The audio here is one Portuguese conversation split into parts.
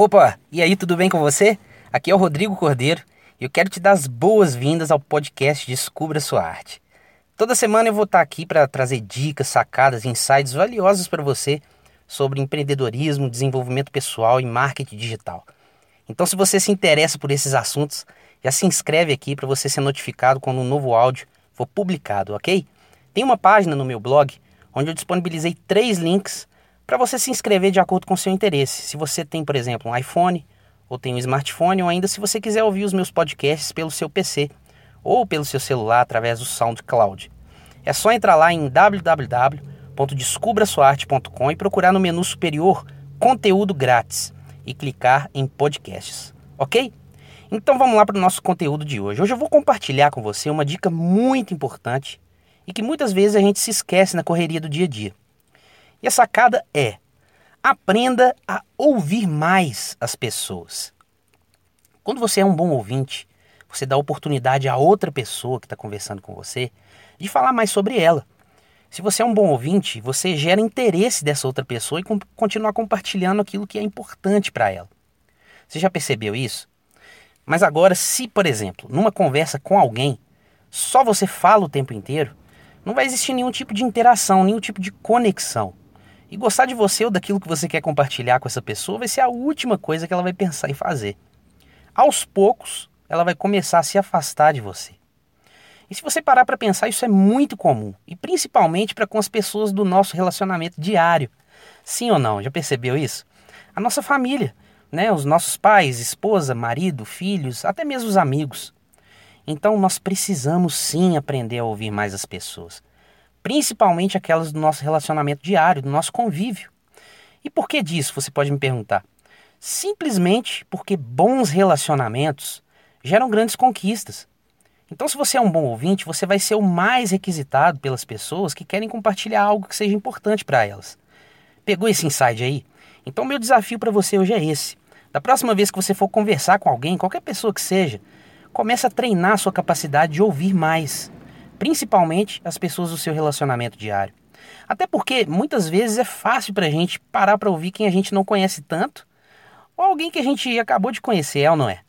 Opa, e aí, tudo bem com você? Aqui é o Rodrigo Cordeiro e eu quero te dar as boas-vindas ao podcast Descubra Sua Arte. Toda semana eu vou estar aqui para trazer dicas, sacadas, insights valiosos para você sobre empreendedorismo, desenvolvimento pessoal e marketing digital. Então, se você se interessa por esses assuntos, já se inscreve aqui para você ser notificado quando um novo áudio for publicado, ok? Tem uma página no meu blog onde eu disponibilizei três links para você se inscrever de acordo com o seu interesse. Se você tem, por exemplo, um iPhone ou tem um smartphone, ou ainda se você quiser ouvir os meus podcasts pelo seu PC ou pelo seu celular através do SoundCloud. É só entrar lá em www.descubrasuarte.com e procurar no menu superior Conteúdo Grátis e clicar em Podcasts, ok? Então vamos lá para o nosso conteúdo de hoje. Hoje eu vou compartilhar com você uma dica muito importante e que muitas vezes a gente se esquece na correria do dia a dia. E a sacada é: aprenda a ouvir mais as pessoas. Quando você é um bom ouvinte, você dá oportunidade a outra pessoa que está conversando com você de falar mais sobre ela. Se você é um bom ouvinte, você gera interesse dessa outra pessoa e com, continuar compartilhando aquilo que é importante para ela. Você já percebeu isso? Mas agora, se, por exemplo, numa conversa com alguém, só você fala o tempo inteiro, não vai existir nenhum tipo de interação, nenhum tipo de conexão. E gostar de você ou daquilo que você quer compartilhar com essa pessoa vai ser a última coisa que ela vai pensar em fazer. Aos poucos, ela vai começar a se afastar de você. E se você parar para pensar, isso é muito comum, e principalmente para com as pessoas do nosso relacionamento diário. Sim ou não? Já percebeu isso? A nossa família, né? Os nossos pais, esposa, marido, filhos, até mesmo os amigos. Então nós precisamos sim aprender a ouvir mais as pessoas principalmente aquelas do nosso relacionamento diário, do nosso convívio. E por que disso, você pode me perguntar? Simplesmente porque bons relacionamentos geram grandes conquistas. Então, se você é um bom ouvinte, você vai ser o mais requisitado pelas pessoas que querem compartilhar algo que seja importante para elas. Pegou esse insight aí? Então, meu desafio para você hoje é esse. Da próxima vez que você for conversar com alguém, qualquer pessoa que seja, comece a treinar a sua capacidade de ouvir mais principalmente as pessoas do seu relacionamento diário. Até porque muitas vezes é fácil para a gente parar para ouvir quem a gente não conhece tanto ou alguém que a gente acabou de conhecer, é ou não é?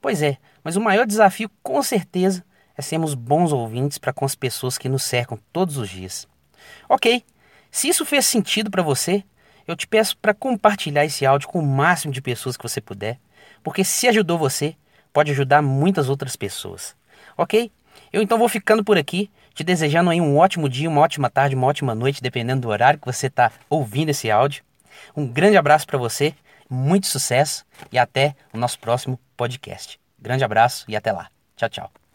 Pois é, mas o maior desafio com certeza é sermos bons ouvintes para com as pessoas que nos cercam todos os dias. Ok, se isso fez sentido para você, eu te peço para compartilhar esse áudio com o máximo de pessoas que você puder, porque se ajudou você, pode ajudar muitas outras pessoas. Ok? Eu então vou ficando por aqui, te desejando aí um ótimo dia, uma ótima tarde, uma ótima noite, dependendo do horário que você está ouvindo esse áudio. Um grande abraço para você, muito sucesso e até o nosso próximo podcast. Grande abraço e até lá. Tchau, tchau.